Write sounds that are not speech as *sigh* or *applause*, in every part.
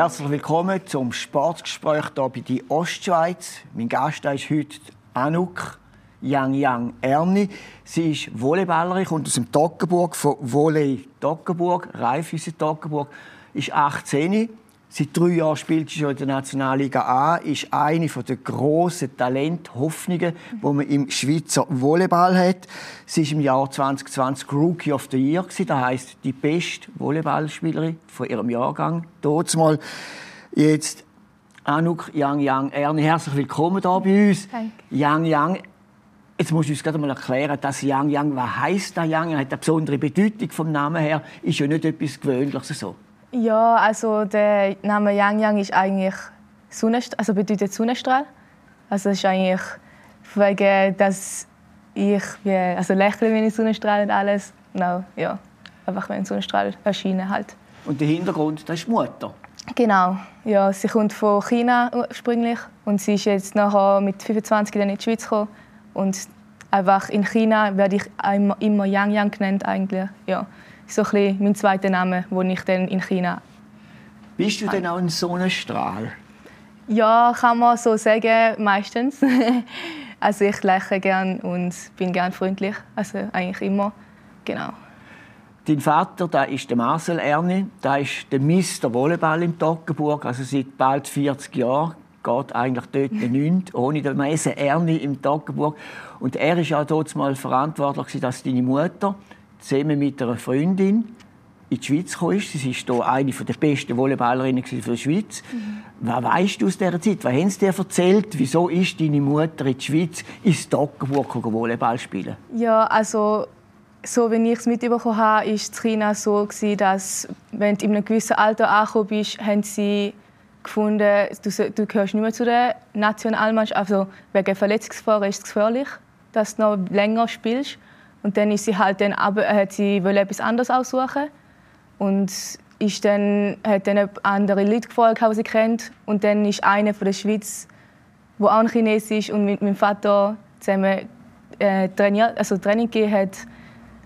Herzlich willkommen zum Sportgespräch hier bei die Ostschweiz. Mein Gast ist heute Anouk Yang Yang Erni. Sie ist Volleyballerin, kommt aus dem Toggenburg, von Volley Toggenburg, Raiffeisen Toggenburg, ist 18. Seit drei Jahren spielt sie schon in der Nationalliga A, ist eine der grossen Talent, Hoffnungen, die man im Schweizer Volleyball hat. Sie ist im Jahr 2020 Rookie of the Year, das heisst die beste Volleyballspielerin von ihrem Jahrgang. Dort mal jetzt Anouk Yang Yang Erni, herzlich willkommen hier bei uns. Danke. Yang Yang, Jetzt musst du uns gerade mal erklären, dass Yang Yang, was heisst das Yang? Er hat eine besondere Bedeutung vom Namen her. Ist ja nicht etwas Gewöhnliches so. Ja, also der Name Yang Yang ist eigentlich Sonnenstrahl, also bedeutet Sonnenstrahl. Also es ist eigentlich wegen, dass ich wie, also lächle, wenn ich Sonnenstrahl und alles. Genau, ja, einfach wenn Sonnenstrahl erscheinen halt. Und der Hintergrund, das ist die Mutter. Genau, ja, sie kommt von China ursprünglich und sie ist jetzt nachher mit 25 dann in die Schweiz gekommen und einfach in China werde ich immer, immer Yang Yang genannt eigentlich. Ja, so ein bisschen mein zweiter Name, den ich dann in China. Bist du denn auch ein Sonnenstrahl? Ja, kann man so sagen, meistens. *laughs* also ich lächle gern und bin gern freundlich, also eigentlich immer. Genau. Dein Vater, da ist der Marcel Erni, da ist der Mister Volleyball im Toggenburg, also seit bald 40 Jahren geht eigentlich dort nichts, *laughs* ohne den Messe Erni im Toggenburg. Und er ist auch dort mal verantwortlich, dass deine Mutter zusammen mit einer Freundin in die Schweiz. Sie ist hier eine der besten Volleyballerinnen für die Schweiz. Mhm. Was weißt du aus dieser Zeit? Was haben sie dir erzählt? Wieso ist deine Mutter in die Schweiz ins Toggenburg Volleyball spielen? Ja, also so wie ich es mitbekommen habe, war es in China so, dass wenn du in einem gewissen Alter angekommen bist, haben sie gefunden, du, du gehörst nicht mehr zu der Nationalmannschaft. Also wegen Verletzungsgefahr ist es gefährlich, dass du noch länger spielst. Und dann ist sie halt dann, aber hat sie etwas anderes aussuchen und ist dann hat dann andere Leute gefragt, die sie kennt. Und dann ist eine von der Schweiz, wo auch ein Chines ist und mit meinem Vater zusammen äh, trainiert, also Training gegeben hat,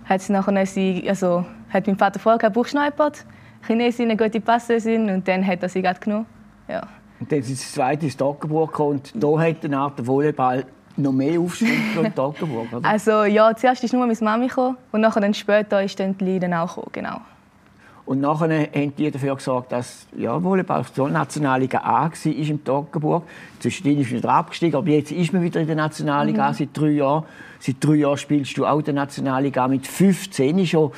hat sie nachher sie, also hat mein Vater vorher gehabt, brauchst du noch jemanden? Chinesin, eine gute Passerin und dann hat er sie gerade genommen. Ja. Und dann sind sie das zweite ins Toggenburg und da hat auch der Volleyball noch mehr Aufschwung in Toggenburg, oder? Also ja, zuerst ist nur meine Mami gekommen und nachher dann später ist dann die Leiden auch gekommen, genau. Und nachher haben die dafür gesorgt, dass ja, Volleyball auf der Nationalliga A war im Toggenburg. Zwischendrin ist wieder abgestiegen, aber jetzt ist man wieder in der Nationalliga mhm. seit drei Jahren. Seit drei Jahren spielst du auch in der Nationalliga mit 15 schon.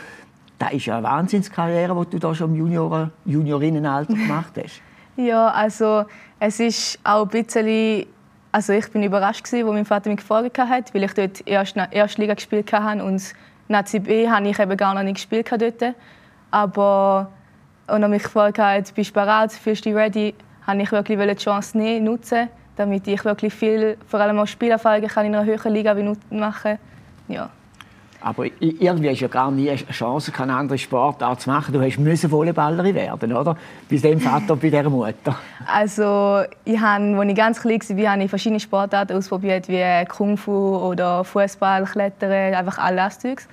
Das ist ja eine Wahnsinnskarriere, die du da schon im Junior Juniorinnenalter *laughs* gemacht hast. Ja, also es ist auch ein bisschen, also ich bin überrascht gewesen, wo mein Vater mich gefragt hat, weil ich dort erst erste Liga gespielt habe und Nazi B habe ich eben gar noch nicht gespielt dort. Aber und er mich gefragt hat, bist du bereit, fühlst du dich ready, habe ich wirklich die Chance nehmen, nutzen, damit ich wirklich viel, vor allem auch Spielerfahrungen kann in einer höheren Liga machen. Ja. Aber irgendwie hast du ja gar nie eine Chance, keine andere Sportart zu machen. Du hast müssen Volleyballerin werden, oder? Bei dem Vater, bei dieser Mutter. Also, ich habe, als ich ganz klein war, habe ich verschiedene Sportarten ausprobiert, wie Kung Fu oder Fußball, Klettern, einfach alles Zeugs.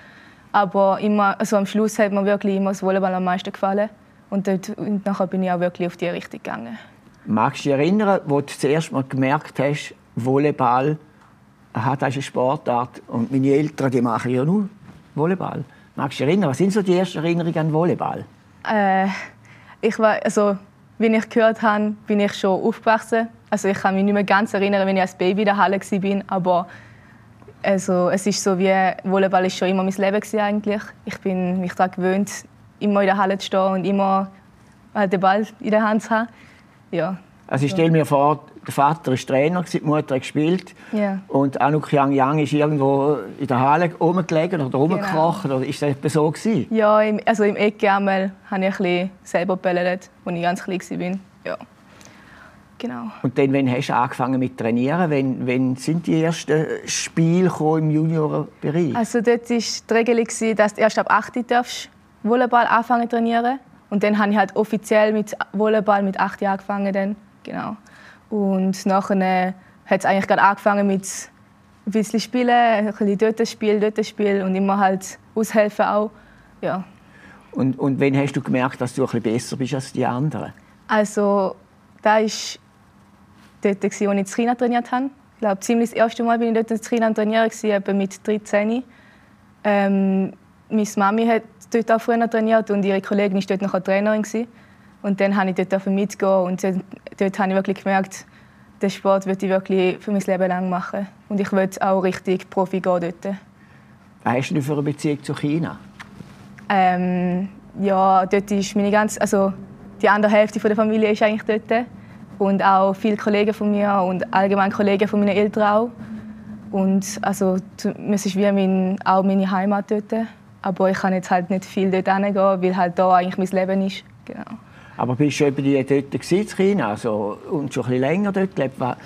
Aber immer, also am Schluss hat mir wirklich immer das Volleyball am meisten gefallen. Und, dort, und nachher bin ich auch wirklich auf die Richtung gegangen. Magst du dich erinnern, wo du zuerst mal gemerkt hast, Volleyball aha, das ist eine Sportart und meine Eltern die machen ja nur Volleyball. Magst du dich erinnern? Was sind so die ersten Erinnerungen an Volleyball? Äh, ich war, also, wie ich gehört habe, bin ich schon aufgewachsen. Also ich kann mich nicht mehr ganz erinnern, wenn ich als Baby in der Halle war, aber also, es ist so wie Volleyball ist schon immer mein Leben eigentlich. Ich bin mich daran gewöhnt, immer in der Halle zu stehen und immer den Ball in der Hand zu haben. Ja. Also ich stelle mir vor, der Vater war Trainer, die Mutter hat gespielt. Yeah. Und Anouk Yang Yang ist irgendwo in der Halle rumgelegen oder rumgekrochen. Genau. Oder ist das so gewesen? Ja, im, also im Ecke einmal habe ich ein selber gebellt, als ich ganz klein war. Ja. Genau. Und dann, wann hast du angefangen mit Trainieren? Wann, wann sind die ersten Spiele im Juniorbereich? Also dort war die Regelung, dass du erst ab 8 darfst Volleyball anfangen zu trainieren. Und dann habe ich halt offiziell mit Volleyball mit 8 Jahren angefangen. Dann. Genau. Und nachher hat es eigentlich gerade angefangen mit ein bisschen spielen, ein bisschen dort spielen, dort spielen und immer halt aushelfen auch. Ja. Und, und wann hast du gemerkt, dass du ein bisschen besser bist als die anderen? Also, da war dort, als ich in China trainiert habe. Ich glaube, ziemlich das erste Mal bin ich dort in China trainiert, etwa mit 13. Ähm, meine Mami hat dort auch früher trainiert und ihre Kollegin war dort noch Trainerin. Und dann habe ich dort mitgehen und dort, dort habe ich wirklich gemerkt, den Sport würde ich wirklich für mein Leben lang machen. Und ich will auch richtig Profi gehen dort. Was hast du für eine Beziehung zu China? Ähm, ja, dort ist meine ganze, also die andere Hälfte der Familie ist eigentlich dort. Und auch viele Kollegen von mir und allgemein Kollegen von meinen Eltern auch. Und also, es ist wie mein, auch meine Heimat dort. Aber ich kann jetzt halt nicht viel dort hingehen, weil halt da eigentlich mein Leben ist. Genau. Aber bist du eben dort in China also, und schon ein bisschen länger dort gelebt? Was,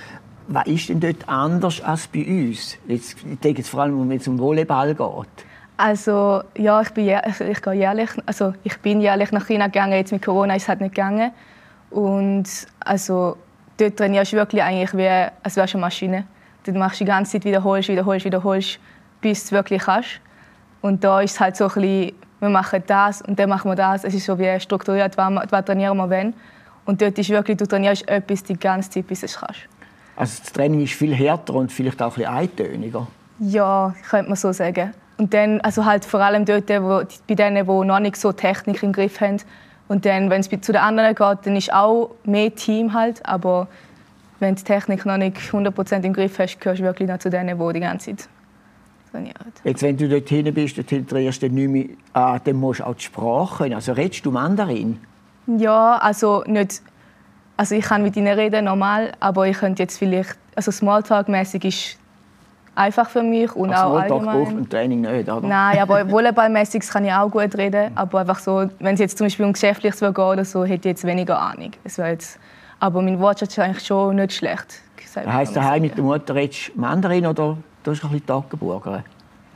was ist denn dort anders als bei uns? Jetzt, ich denke jetzt vor allem, wenn es um Volleyball geht. Also ja, ich bin, ich, ich gehe jährlich, also ich bin jährlich nach China gegangen. Jetzt mit Corona ist es halt nicht gegangen. Und also dort trainierst du wirklich eigentlich wie, als wärst du eine Maschine. Dort machst du die ganze Zeit wiederholst, wiederholst, wiederholst, bis du es wirklich kannst. Und da ist es halt so ein bisschen, wir machen das und dann machen wir das. Es ist so wie strukturiert, was, was trainieren wir wenn. Und dort ist wirklich, du trainierst etwas die ganze Zeit, bis du es kannst. Also das Training ist viel härter und vielleicht auch ein bisschen eintöniger? Ja, könnte man so sagen. Und dann, also halt vor allem dort, wo, bei denen, die noch nicht so Technik im Griff haben. Und dann, wenn es zu den anderen geht, dann ist auch mehr Team halt. Aber wenn du die Technik noch nicht 100% im Griff hast, gehörst du wirklich noch zu denen, die die ganze Zeit trainieren. Jetzt, wenn du dort hin bist, dort trainierst du nicht mehr, ah, dann musst du auch die Sprache können. Also redest du Mandarin? Ja, also nicht... Also ich kann mit ihnen reden, normal, aber ich könnte jetzt vielleicht... Also Smalltalk-mäßig ist einfach für mich und also auch allgemein. braucht im Training nicht, oder? Nein, aber *laughs* volleyballmäßig kann ich auch gut reden, aber einfach so, wenn es jetzt zum Beispiel um Geschäftliches geht oder so, hätte ich jetzt weniger Ahnung. Es jetzt, aber mein Wortschatz ist eigentlich schon nicht schlecht. Das heisst, daheim mit der Mutter redest du Mandarin oder du hast ein bisschen Toggenburger?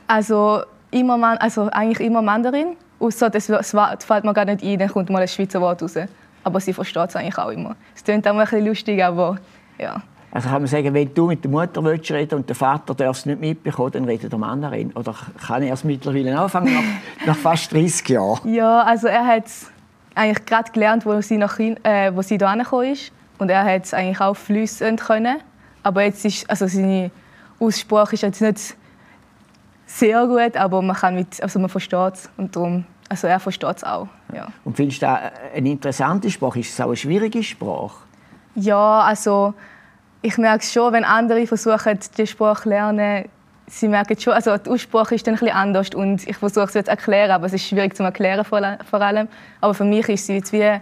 Also, immer Man also eigentlich immer Mandarin, außer das, das fällt mir gar nicht ein, dann kommt mal ein Schweizer Wort raus. Aber sie versteht es eigentlich auch immer. Es klingt auch ein bisschen lustig, aber ja. Also kann man sagen, wenn du mit der Mutter willst reden und der Vater darf es nicht mitbekommen, dann redet der Mandarin. Oder kann er es mittlerweile anfangen, nach, *laughs* nach fast 30 Jahren? Ja, also er hat es eigentlich gerade gelernt, wo sie, nach, äh, wo sie hierher gekommen ist. Und er hat es eigentlich auch flüssend können. Aber jetzt ist, also seine Aussprache ist jetzt nicht sehr gut, aber man, kann mit, also man versteht es. Und darum, also er versteht es auch. Ja. Und findest du das eine interessante Sprache? Ist es auch eine schwierige Sprache? Ja, also ich merke schon, wenn andere versuchen, die Sprache zu lernen, sie merken schon, also die Aussprache ist dann ein bisschen anders und ich versuche es jetzt zu erklären, aber es ist schwierig zu erklären vor allem. Aber für mich ist sie jetzt wie,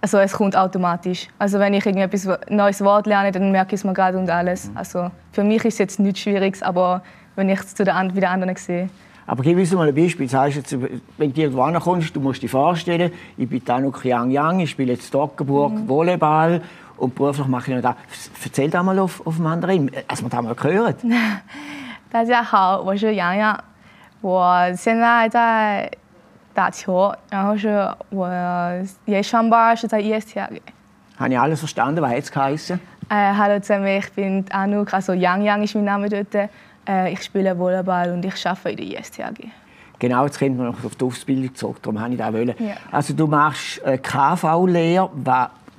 also es kommt automatisch. Also wenn ich irgendetwas neues Wort lerne, dann merke ich es mir gerade und alles. Mhm. Also für mich ist es jetzt nichts Schwieriges, aber wenn ich es zu den, wie den anderen sehe. Aber gib uns mal ein Beispiel. Das heißt jetzt, wenn du irgendwo kommst, du musst dir vorstellen, ich bin Tanuk Yang Yang, ich spiele jetzt Toggenburg mhm. Volleyball und beruflich mache ich noch da. Erzähl da mal auf, auf Mandarin, als wir da mal gehört. *laughs* 大家好，我是洋洋，我现在在 打球，然后是我也上班是在 ESTAG。Habe ich alles verstanden? Was hat es geheißen? Äh, hallo zusammen, ich bin Anouk, also Yang Yang ist mein Name dort. Äh, ich spiele Volleyball und ich arbeite in der ISTAG. Genau, jetzt kommt man noch auf die Ausbildung zurück, darum wollte ich das wollen. Ja. Also du machst äh, KV-Lehre,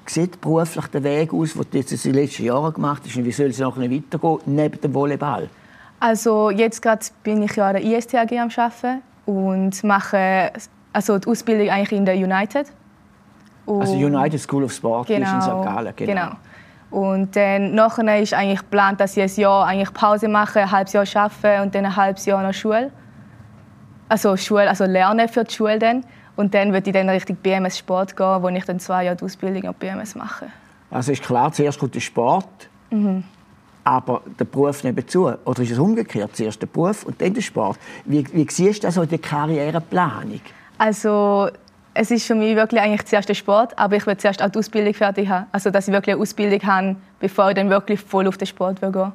sieht beruflich der Weg aus, den du jetzt in den letzten Jahren gemacht hast? Und wie soll es noch weitergehen, neben dem Volleyball? Also jetzt gerade bin ich ja an der ISTAG am Arbeiten und mache also die Ausbildung eigentlich in der United. Und also United School of Sport genau, ist in St. Gallen. Genau. genau. Und dann nachher ist eigentlich geplant, dass ich ein Jahr eigentlich Pause mache, ein halbes Jahr arbeite und dann ein halbes Jahr noch Schule. Also Schule, also lernen für die Schule dann. Und dann würde ich dann Richtung BMS Sport gehen, wo ich dann zwei Jahre die Ausbildung an BMS mache. Also ist klar, zuerst kommt der Sport, mhm. Aber der Beruf nebenzu. Oder ist es umgekehrt? Zuerst der Beruf und dann der Sport. Wie, wie siehst du das in Karriereplanung? Also es ist für mich wirklich eigentlich zuerst der Sport, aber ich will zuerst auch die Ausbildung fertig haben. Also dass ich wirklich eine Ausbildung habe, bevor ich dann wirklich voll auf den Sport will gehen.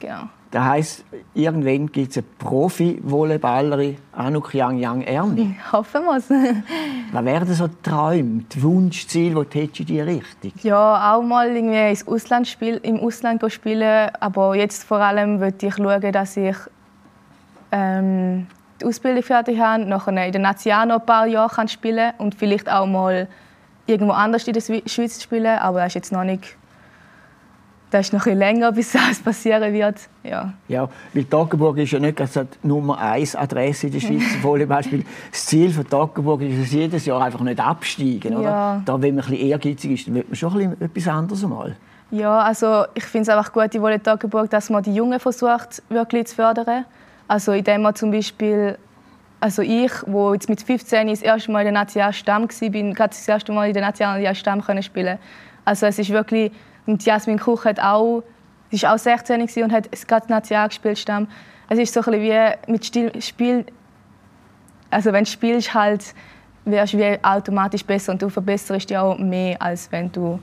Genau. Das heisst, irgendwann gibt es eine Profi-Volleyballerin, Anuk Yang Yang Erni. Hoffen wir es. Was wären so die Träume, die Wunschziele, die du in diese Richtung? Ja, auch mal irgendwie ins Ausland spiel, im Ausland spielen. Aber jetzt vor allem möchte ich schauen, dass ich ähm, die Ausbildung fertig habe, nachher in der National noch ein paar Jahre kann spielen und vielleicht auch mal irgendwo anders in der Schweiz spielen, aber das ist jetzt noch nicht das ist noch ein länger, *laughs* bis das passieren wird. Ja, ja weil Toggenburg ist ja nicht die Nummer 1 Adresse in der Schweiz *laughs* Volleyballspiel. Das Ziel von Toggenburg ist es jedes Jahr einfach nicht absteigen. Oder? Ja. Da, wenn man ein bisschen ehrgeizig ist, dann wird man schon ein bisschen etwas anderes mal. Ja, also ich finde es einfach gut in Toggenburg, dass man die Jungen versucht, wirklich zu fördern. Also indem man zum Beispiel also ich, wo jetzt mit 15 das erste Mal in der Nationalstamm war, bin gerade das erste Mal in der Nationalstamm spielen. Also es ist wirklich und Jasmin Kuch hat auch, sie war auch 16 und hat gerade National gespielt. Stamm. Es ist so ein wie mit Stil, Spiel, also wenn du spielst, halt, wirst du automatisch besser und du verbesserst dich auch mehr, als wenn du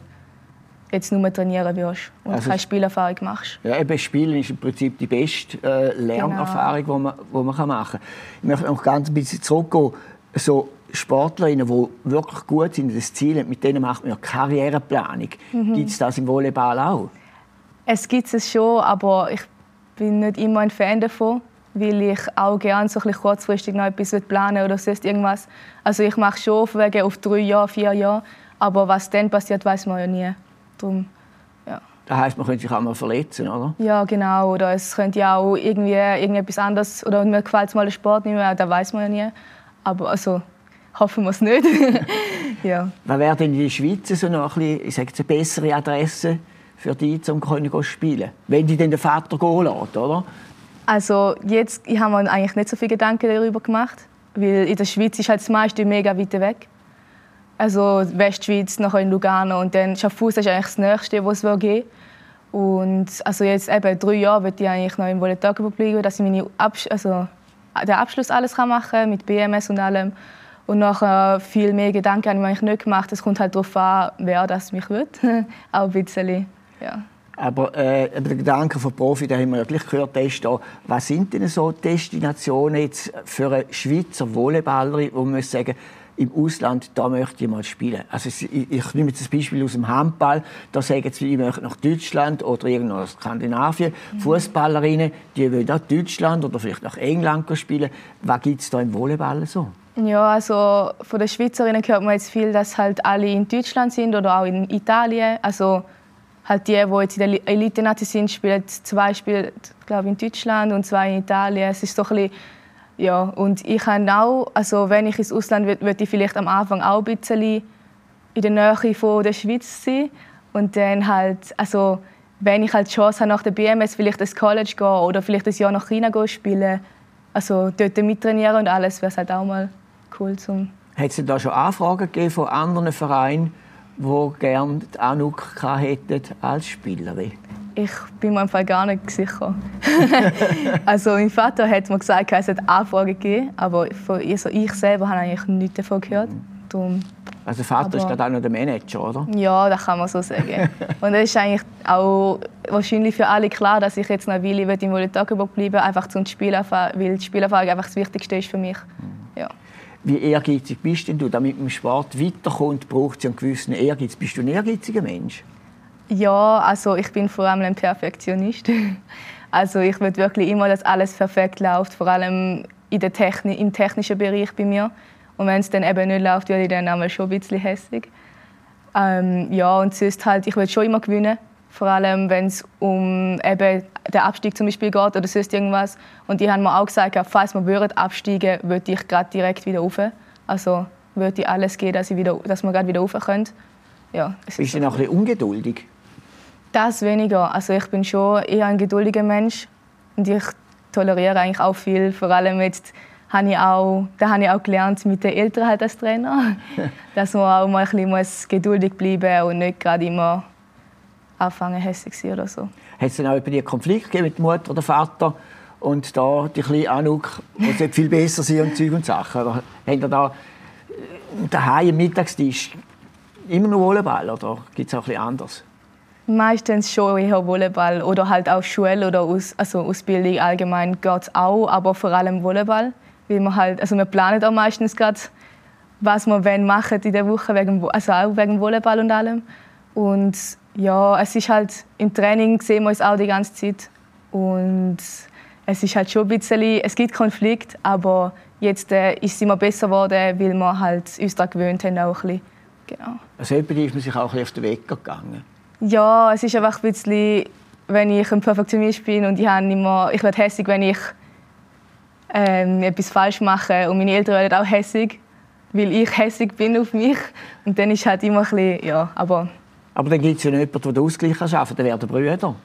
jetzt nur trainieren wirst und also, keine Spielerfahrung machst. Ja, eben Spielen ist im Prinzip die beste äh, Lernerfahrung, genau. die man, die man machen kann. Ich möchte noch ganz ein bisschen zurückgehen. So, Sportlerinnen, die wirklich gut sind, das Ziel haben, mit denen macht man ja Karriereplanung. Mhm. Gibt es das im Volleyball auch? Es gibt es schon, aber ich bin nicht immer ein Fan davon, weil ich auch gerne so ein kurzfristig noch etwas planen oder sonst irgendwas. Also ich mache schon wegen auf drei Jahre, vier Jahre, aber was dann passiert, weiß man ja nie. Darum, ja. Das heisst, man könnte sich auch mal verletzen, oder? Ja, genau. Oder es könnte ja auch irgendwie irgendetwas anderes oder mir gefällt mal der Sport nicht mehr, das weiß man ja nie. Aber also hoffen wir es nicht. *laughs* ja. Was wäre denn in der Schweiz so noch ein bisschen, ich sage eine bessere Adresse für dich, um zu spielen? Wenn die dann den Vater gehen lässt, oder? Also jetzt, ich habe mir eigentlich nicht so viele Gedanken darüber gemacht, weil in der Schweiz ist halt das meiste mega weit weg. Also Westschweiz, nachher in Lugano und dann Schaffhausen ist eigentlich das Nächste, was es geben Und also jetzt eben drei Jahre würde ich eigentlich noch im Volontariat bleiben, dass ich meine Abs also den Abschluss alles machen kann mit BMS und allem. Und nachher viel mehr Gedanken habe ich mir eigentlich nicht gemacht. Es kommt halt darauf an, wer das mich wird. *laughs* Auch ein bisschen, ja. Aber äh, der Gedanke von Profi, den haben wir ja gleich gehört, der ist da, was sind denn so Destinationen jetzt für einen Schweizer Volleyballer, wo man sagen im Ausland, da möchte ich mal spielen. Also ich, ich nehme jetzt das Beispiel aus dem Handball, da sagen sie, ich möchte nach Deutschland oder irgendwo nach Skandinavien. Mhm. Fußballerinnen, die wollen nach Deutschland oder vielleicht nach England spielen. Was gibt es da im Volleyball so? Ja, also von den Schweizerinnen hört man jetzt viel, dass halt alle in Deutschland sind oder auch in Italien. Also halt die, die jetzt in der Elite sind, spielen zwei Spiele, glaube in Deutschland und zwei in Italien. Es ist so ein bisschen, ja, und ich habe auch, also wenn ich ins Ausland will, würde ich vielleicht am Anfang auch ein bisschen in der Nähe von der Schweiz sein und dann halt, also wenn ich halt die Chance habe, nach der BMS vielleicht ins College gehen oder vielleicht ein Jahr nach China spielen, also dort mittrainieren und alles, wäre halt auch mal zum. Hat es da schon Anfragen gegeben von anderen Vereinen, die gerne Anuk hätten als Spielerin? Ich bin mir im Fall gar nicht sicher. *laughs* also mein Vater hat mir gesagt, es hat Anfragen gegeben, aber also ich selber habe eigentlich nichts davon gehört. Darum also Vater aber, ist auch noch der Manager, oder? Ja, das kann man so sagen. *laughs* und es ist eigentlich auch wahrscheinlich für alle klar, dass ich jetzt noch Weile im Volontariat bleiben einfach zum Spielerfahrung, weil die Spielerfahrung einfach das Wichtigste ist für mich. Mhm. Ja. Wie ehrgeizig bist denn du? Damit im Sport weiterkommt, braucht es einen gewissen Ehrgeiz. Bist du ein ehrgeiziger Mensch? Ja, also ich bin vor allem ein Perfektionist. *laughs* Also ich will wirklich immer, dass alles perfekt läuft, vor allem in der Techni im technischen Bereich bei mir. Und wenn es dann eben nicht läuft, werde ich dann einmal schon ein bisschen hässlich. Ähm, ja, und sonst halt, ich will schon immer gewinnen. Vor allem, wenn es um eben den Abstieg zum Beispiel geht oder sonst irgendwas. Und die haben mir auch gesagt, falls wir würden absteigen, würde ich gerade direkt wieder rauf. Also würde ich alles geben, dass, ich wieder, dass wir gerade wieder rauf können. Ja, Bist du noch ein bisschen ungeduldig? Das weniger. Also ich bin schon eher ein geduldiger Mensch und ich toleriere eigentlich auch viel. Vor allem jetzt habe ich auch, da habe ich auch gelernt mit den Eltern halt als Trainer, *laughs* dass man auch mal ein bisschen geduldig bleiben muss und nicht gerade immer anfangen hässlich sein oder so. Hat es dann auch bei dir Konflikt mit Mutter oder Vater und da die kleine Anuk, die viel besser sind und Zeug und Sachen? Oder habt ihr da äh, daheim am Mittagstisch immer noch Volleyball oder gibt es auch etwas anderes? Meistens schon eher Volleyball oder halt auch Schule oder aus, also Ausbildung allgemein geht es auch, aber vor allem Volleyball. Weil wir, halt, also wir planen auch meistens gerade, was wir machen in der Woche, wegen, also auch wegen Volleyball und allem. Und ja, es ist halt im Training sehen wir uns auch die ganze Zeit und es ist halt schon ein bisschen, es gibt Konflikt, aber jetzt äh, ist es immer besser geworden, weil wir halt uns daran gewöhnt haben auch ein bisschen. Genau. Also ist man sich auch ein bisschen auf den Weg gegangen? Ja, es ist einfach ein bisschen, wenn ich ein Perfektionist bin und ich, immer, ich werde hässig, wenn ich ähm, etwas falsch mache und meine Eltern werden auch hässig, weil ich hässig bin auf mich und dann ist halt immer ein bisschen, ja, aber... Aber dann gibt es ja jemanden, der den Ausgleich schaffen kann, dann werden Brüder.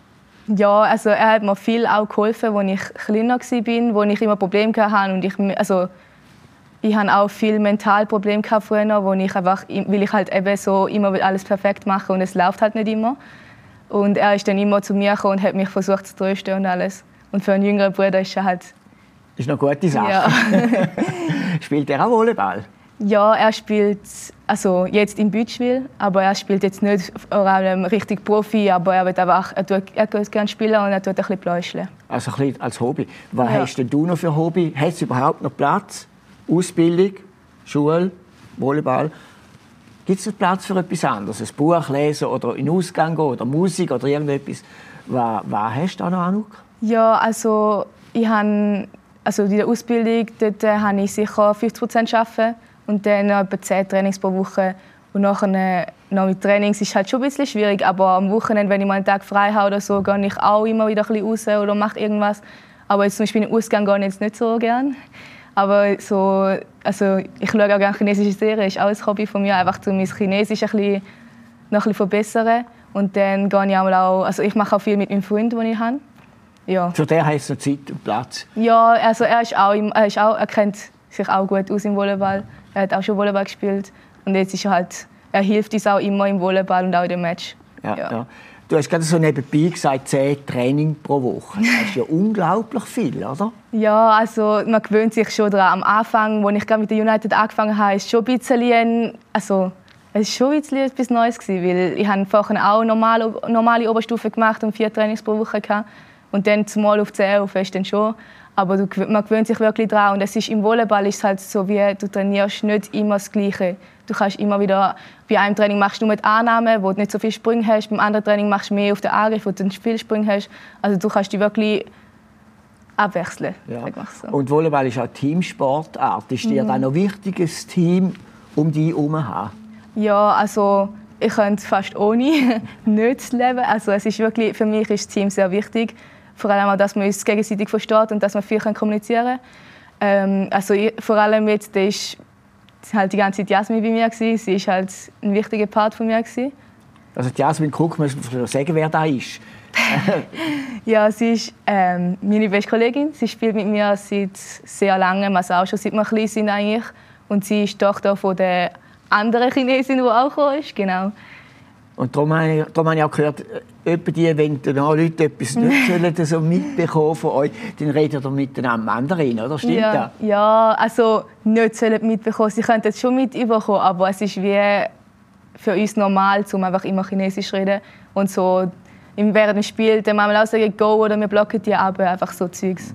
Ja, also er hat mir viel auch geholfen, als ich kleiner war, wo ich immer Probleme hatte und ich, also ich hatte auch viel Mentalprobleme früher, wo ich einfach, weil ich halt eben so immer alles perfekt mache und es läuft halt nicht immer. Und er ist dann immer zu mir gekommen und hat mich versucht zu trösten und alles. Und für einen jüngeren Bruder ist er halt... Das ist eine gute Sache. Ja. *laughs* Spielt er auch Volleyball? Ja, er spielt also jetzt im Bütschwil, aber er spielt jetzt nicht richtig Profi, aber er wird einfach, er tut, er tut gerne spielen und er tut ein bisschen pläuscheln. Also ein bisschen als Hobby. Was ja. hast denn du noch für Hobby? Hast du überhaupt noch Platz? Ausbildung, Schule, Volleyball. Gibt es Platz für etwas anderes? Ein Buch lesen oder in den Ausgang gehen oder Musik oder irgendetwas? Was, was hast du da noch, Anuk? Ja, also ich habe, also in der Ausbildung dort äh, habe ich sicher 50% arbeiten und dann etwa 10 Trainings pro Woche. Und nachher noch mit Trainings ist halt schon ein bisschen schwierig, aber am Wochenende, wenn ich mal einen Tag frei habe oder so, gehe ich auch immer wieder ein bisschen raus oder mache irgendwas. Aber jetzt zum Beispiel in den Ausgang gehe ich jetzt nicht so gerne. Aber so, also ich schaue auch gerne chinesische Serien, ist auch ein Hobby von mir, einfach um mein Chinesisch ein bisschen, noch ein bisschen verbessern. Und dann gehe ich auch, also ich mache auch viel mit meinem Freund, den ich habe. Ja. Für den heißt es Zeit und Platz? Ja, also er, ist auch, er, ist auch, er kennt sich auch gut aus im Volleyball. Er hat auch schon Volleyball gespielt. Und jetzt ist er halt, er hilft uns auch immer im Volleyball und auch in dem Match. Ja, ja. ja. Du hast gerade so nebenbei gesagt, zehn Training pro Woche. Das ist ja unglaublich viel, oder? Ja, also man gewöhnt sich schon daran. Am Anfang, als ich mit der United angefangen habe, ist schon ein bisschen, also es ist schon ein bisschen etwas Neues gewesen, weil ich habe vorher auch normale, normale Oberstufe gemacht und vier Trainings pro Woche gehabt. und dann zumal auf 10 auf ist dann schon. Aber du, man gewöhnt sich wirklich daran. Und es ist, im Volleyball ist es halt so, wie du trainierst nicht immer das Gleiche. Du kannst immer wieder, bei einem Training machst du nur die Annahme, wo du nicht so viel Sprung hast. Beim anderen Training machst du mehr auf den Angriff, wo du einen Spielsprung hast. Also du kannst dich wirklich abwechseln. Ja. So. Und Volleyball ist auch Teamsportart. Ist dir mhm. dann noch wichtig, ein Team um dich herum haben? Ja, also ich könnte fast ohne *laughs* nicht leben. Also es ist wirklich, für mich ist das Team sehr wichtig. Vor allem auch, dass man uns gegenseitig versteht und dass man viel kommunizieren kann. Ähm, also ich, vor allem jetzt ist halt die ganze Zeit Jasmin bei mir gewesen. Sie ist halt ein wichtiger Part von mir gewesen. Also die Jasmin Krug, muss man sagen, wer da ist. *laughs* ja, sie ist ähm, meine beste Kollegin. Sie spielt mit mir seit sehr langem, also auch schon seit wir klein sind eigentlich. Und sie ist die Tochter von der anderen Chinesin, die auch gekommen ist. Genau. Und darum habe, ich, darum habe ich auch gehört, die, wenn die Leute etwas *laughs* nicht sollen, so mitbekommen von euch, dann redet ihr miteinander Mandarin, oder? Stimmt ja, das? Ja, also nicht sollen mitbekommen. Sie können es schon mitbekommen, aber es ist wie für uns normal, um einfach immer Chinesisch zu reden. Und so während dem Spiel dann manchmal auch sagen, go oder wir blocken die ab, einfach so Zeugs.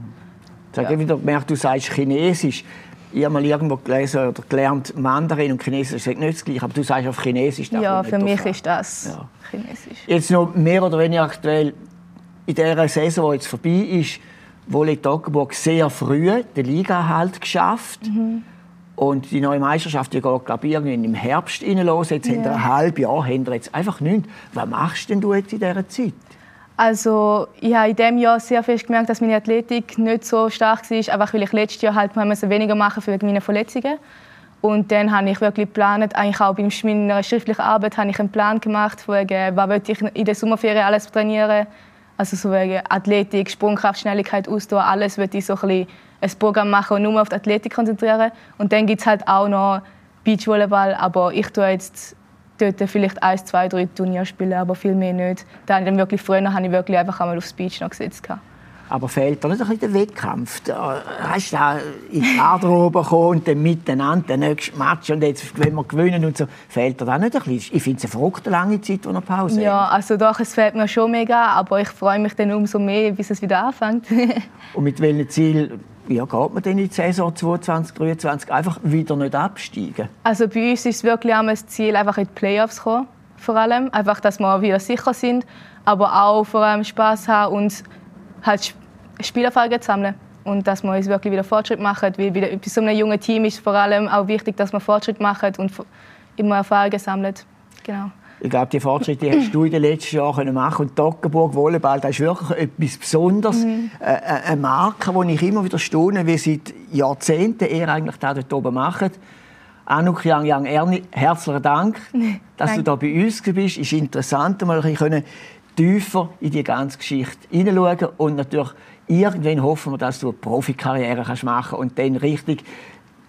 Ich habe ja. wieder gemerkt, du sagst Chinesisch ich habe mal irgendwo gelesen oder gelernt, Mandarin und Chinesisch sind nicht das gleiche, aber du sagst auf Chinesisch. Ja, für mich ist das ja. Chinesisch. Jetzt noch mehr oder weniger aktuell, in dieser Saison, die jetzt vorbei ist, Wolle Toggenburg sehr früh den Liga-Halt geschafft. Mhm. Und die neue Meisterschaft die geht, glaube ich, irgendwann im Herbst los. Jetzt ja. haben wir ein halbes Jahr haben wir jetzt einfach nichts. Was machst denn du jetzt in dieser Zeit? Also ich habe in diesem Jahr sehr fest gemerkt, dass meine Athletik nicht so stark war, einfach weil ich letztes Jahr halt weniger machen wegen meiner Verletzungen. Und dann habe ich wirklich geplant, eigentlich auch bei meiner schriftlichen Arbeit habe ich einen Plan gemacht, wegen, was ich in der Sommerferien alles trainieren Also so wegen Athletik, Sprungkraft, Schnelligkeit, Ausdauer, alles würde ich so ein, ein Programm machen und nur auf die Athletik konzentrieren. Und dann gibt es halt auch noch Beachvolleyball, aber ich tue jetzt dort vielleicht ein, zwei, drei Turniere spielen, aber viel mehr nicht. Dann, dann wirklich, früher habe ich wirklich einfach einmal aufs Beach noch gesetzt. Aber fehlt da nicht ein bisschen der Wettkampf? Da, weißt du, in die Garderobe kommen und dann miteinander den nächsten Match und jetzt, wenn wir gewinnen und so, fehlt da nicht ein bisschen? Ich finde es eine verrückte lange Zeit, wo wir Pause Ja, also doch, es fehlt mir schon mega, aber ich freue mich dann umso mehr, bis es wieder anfängt. *laughs* und mit welchem Ziel ja, geht man denn in die Saison 2022, 2023 einfach wieder nicht absteigen? Also bei uns ist es wirklich auch das Ziel, einfach in die Playoffs zu kommen, vor allem. Einfach, dass wir wieder sicher sind, aber auch vor allem Spaß haben und halt Spielerfahrungen sammeln. Und dass wir uns wirklich wieder Fortschritt machen. Weil bei so einem jungen Team ist es vor allem auch wichtig, dass wir Fortschritt machen und immer Erfahrungen gesammelt. Genau. Ich glaube, die Fortschritte hast du in den letzten Jahren machen Und Toggenburg Volleyball, das ist wirklich etwas Besonderes. Mhm. Äh, äh, eine Marke, die ich immer wieder staune, wie seit Jahrzehnten ihr eigentlich da dort oben macht. Anouk Yang Yang Erni, herzlichen Dank, *laughs* dass du da bei uns bist. Es ist interessant, mal ein bisschen tiefer in die ganze Geschichte hineinschauen und natürlich irgendwann hoffen wir, dass du eine Profikarriere machen kannst und dann richtig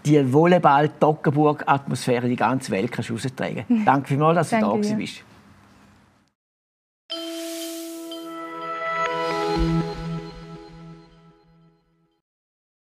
die Volleyball-Toggenburg-Atmosphäre in die ganze Welt kannst raustragen kannst. Danke vielmals, dass du Danke da bist.